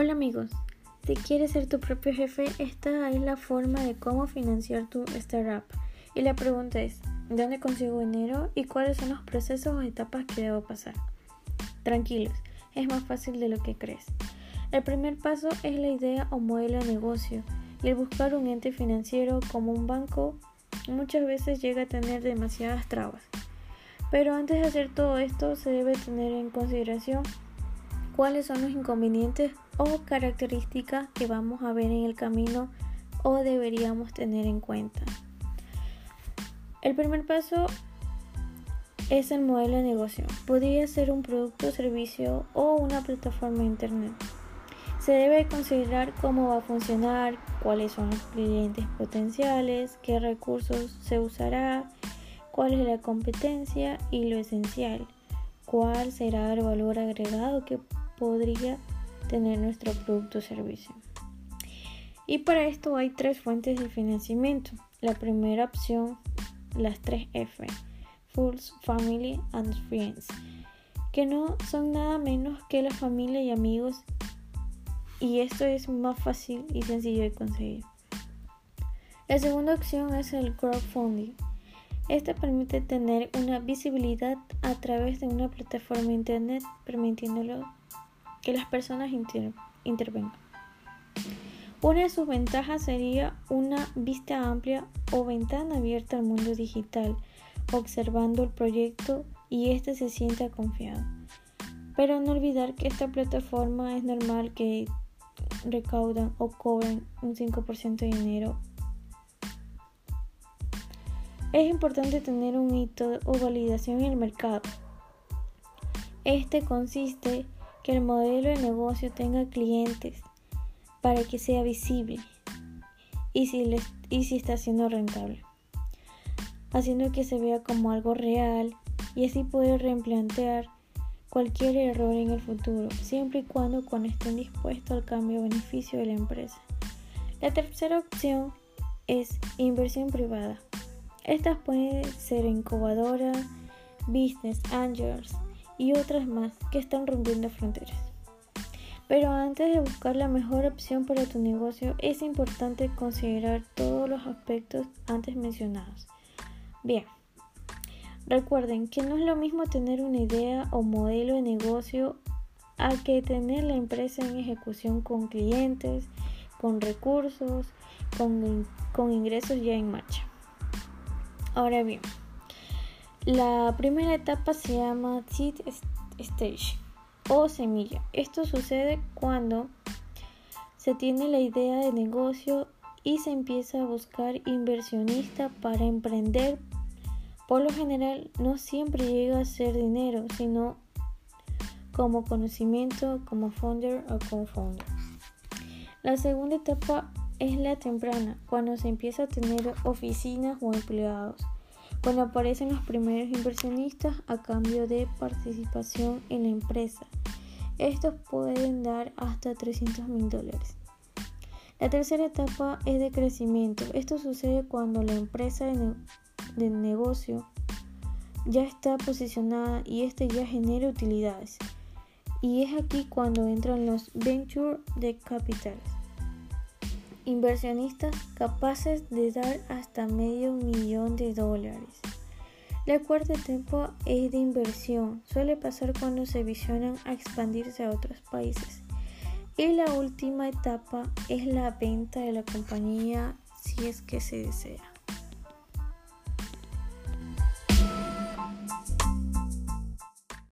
Hola amigos, si quieres ser tu propio jefe, esta es la forma de cómo financiar tu startup. Y la pregunta es, ¿dónde consigo dinero y cuáles son los procesos o etapas que debo pasar? Tranquilos, es más fácil de lo que crees. El primer paso es la idea o modelo de negocio y el buscar un ente financiero como un banco muchas veces llega a tener demasiadas trabas. Pero antes de hacer todo esto se debe tener en consideración cuáles son los inconvenientes o características que vamos a ver en el camino o deberíamos tener en cuenta. El primer paso es el modelo de negocio. Podría ser un producto, servicio o una plataforma de internet. Se debe considerar cómo va a funcionar, cuáles son los clientes potenciales, qué recursos se usará, cuál es la competencia y lo esencial, cuál será el valor agregado que podría tener nuestro producto o servicio. Y para esto hay tres fuentes de financiamiento. La primera opción, las tres F, Fools, Family and Friends, que no son nada menos que la familia y amigos y esto es más fácil y sencillo de conseguir. La segunda opción es el crowdfunding. Esta permite tener una visibilidad a través de una plataforma internet permitiéndolo que las personas intervengan. Una de sus ventajas sería una vista amplia o ventana abierta al mundo digital, observando el proyecto y éste se sienta confiado. Pero no olvidar que esta plataforma es normal que recaudan o cobren un 5% de dinero. Es importante tener un hito o validación en el mercado. Este consiste que el modelo de negocio tenga clientes para que sea visible y si, está siendo rentable, haciendo que se vea como algo real y así poder replantear cualquier error en el futuro, siempre y cuando, cuando estén dispuestos al cambio beneficio de la empresa. La tercera opción es inversión privada. Estas pueden ser incubadoras, business angels, y otras más que están rompiendo fronteras. Pero antes de buscar la mejor opción para tu negocio es importante considerar todos los aspectos antes mencionados. Bien, recuerden que no es lo mismo tener una idea o modelo de negocio a que tener la empresa en ejecución con clientes, con recursos, con, con ingresos ya en marcha. Ahora bien, la primera etapa se llama seed stage o semilla. Esto sucede cuando se tiene la idea de negocio y se empieza a buscar inversionista para emprender. Por lo general no siempre llega a ser dinero, sino como conocimiento, como founder o como founder. La segunda etapa es la temprana, cuando se empieza a tener oficinas o empleados cuando aparecen los primeros inversionistas a cambio de participación en la empresa. Estos pueden dar hasta 300 mil dólares. La tercera etapa es de crecimiento. Esto sucede cuando la empresa de, negocio ya está posicionada y este ya genera utilidades. Y es aquí cuando entran los venture de capitales inversionistas capaces de dar hasta medio millón de dólares. La cuarta etapa es de inversión. Suele pasar cuando se visionan a expandirse a otros países. Y la última etapa es la venta de la compañía si es que se desea.